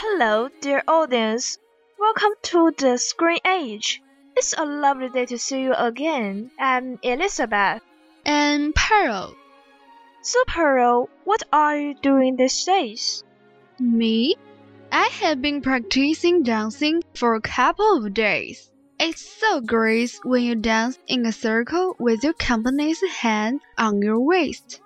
Hello, dear audience. Welcome to the Screen Age. It's a lovely day to see you again. I'm Elizabeth. And Pearl. So, Pearl, what are you doing these days? Me? I have been practicing dancing for a couple of days. It's so great when you dance in a circle with your company's hand on your waist.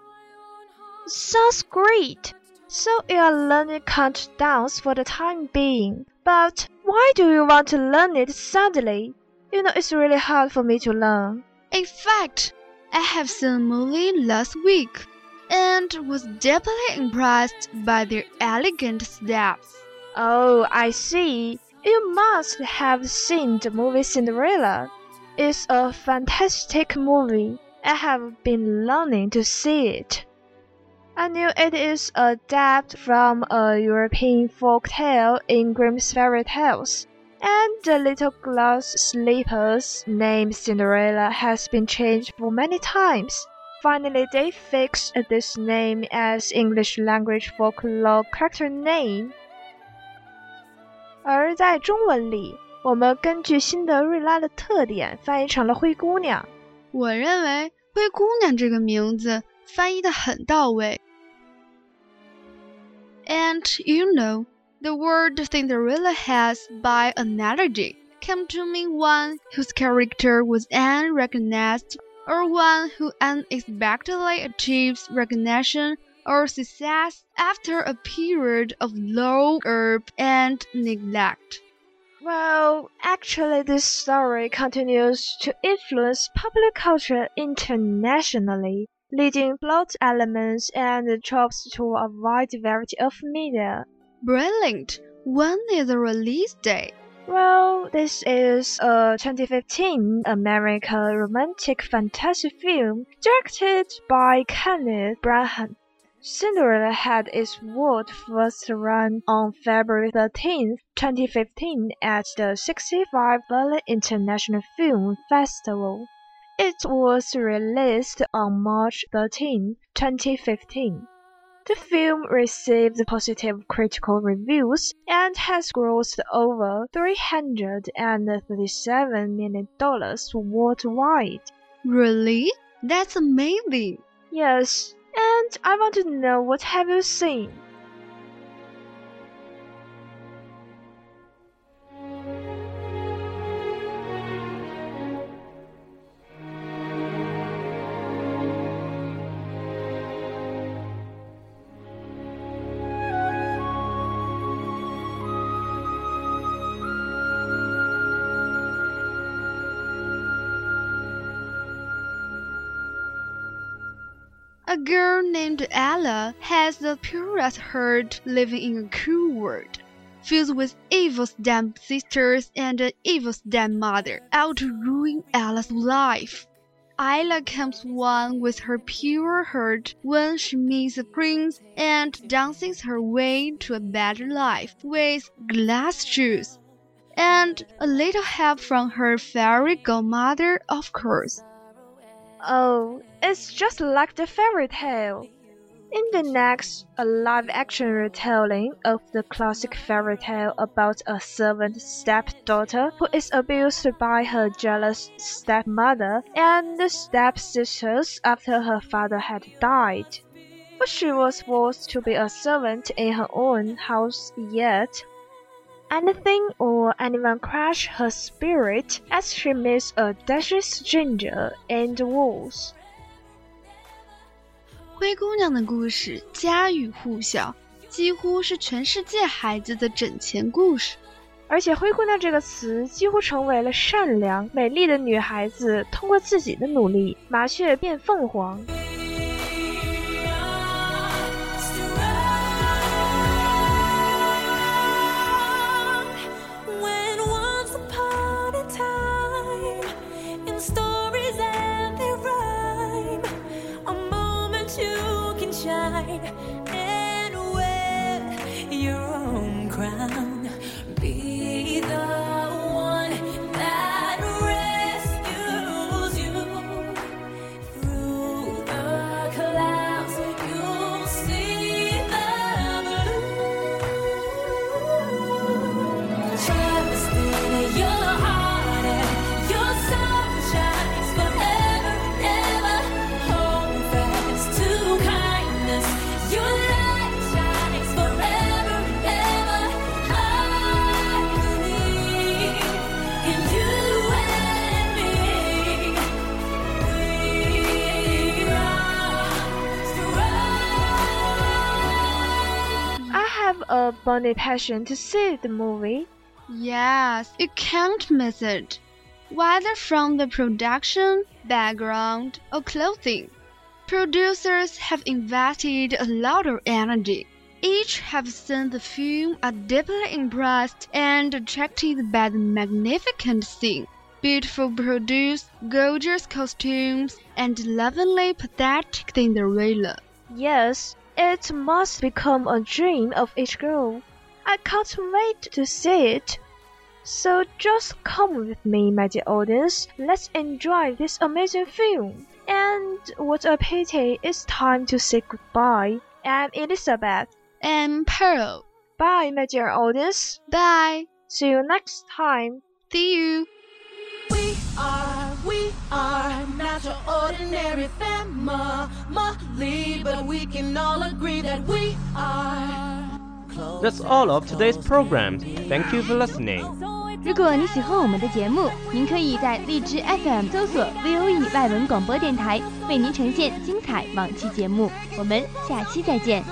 Sounds great. So you are learning count dance for the time being. But why do you want to learn it suddenly? You know it's really hard for me to learn. In fact, I have seen a movie last week and was deeply impressed by their elegant steps. Oh, I see. You must have seen the movie Cinderella. It's a fantastic movie. I have been longing to see it. I knew it is adapted from a European folk tale in Grimm's fairy tales, and the little glass sleeper's name Cinderella has been changed for many times. Finally, they fixed this name as English language folklore character name. 而在中文里，我们根据辛德瑞拉的特点翻译成了灰姑娘。我认为“灰姑娘”这个名字 翻译的很到位。And you know, the word Cinderella has, by analogy, come to mean one whose character was unrecognized or one who unexpectedly achieves recognition or success after a period of low ebb and neglect. Well, actually, this story continues to influence popular culture internationally, leading plot elements and tropes to a wide variety of media. Brilliant! When is the release date? Well, this is a 2015 American romantic fantasy film directed by Kenneth Branagh. Cinderella had its world first run on February 13, 2015 at the 65 Berlin International Film Festival. It was released on March 13, 2015. The film received positive critical reviews and has grossed over $337 million worldwide. Really? That's amazing. Yes, and I want to know what have you seen? A girl named Ella has the purest heart living in a cruel world, filled with evil stepsisters and an evil stepmother out to ruin Ella's life. Ella comes one with her pure heart when she meets a prince and dances her way to a better life with glass shoes. And a little help from her fairy godmother, of course. Oh, it's just like the fairy tale. In the next, a live action retelling of the classic fairy tale about a servant stepdaughter who is abused by her jealous stepmother and the stepsisters after her father had died. But she was forced to be a servant in her own house yet anything or anyone crush her spirit as she meets a dashy stranger in the walls. 灰姑娘的故事家喻户晓，几乎是全世界孩子的枕前故事。而且“灰姑娘”这个词几乎成为了善良、美丽的女孩子通过自己的努力，麻雀变凤凰。shine a passion to see the movie. Yes, you can't miss it. Whether from the production, background, or clothing, producers have invested a lot of energy. Each have seen the film are deeply impressed and attracted by the magnificent scene, beautiful produce, gorgeous costumes, and lovingly pathetic Cinderella. Yes, it must become a dream of each girl. I can't wait to see it. So just come with me, my dear audience. Let's enjoy this amazing film. And what a pity it's time to say goodbye. I'm Elizabeth. And Pearl. Bye, my dear audience. Bye. See you next time. See you. We are, we are not your ordinary family, but we can all agree that we are. That's all of today's program. Thank you for listening. 如果你喜欢我们的节目，您可以在荔枝 FM 搜索 VOE 外文广播电台，为您呈现精彩往期节目。我们下期再见。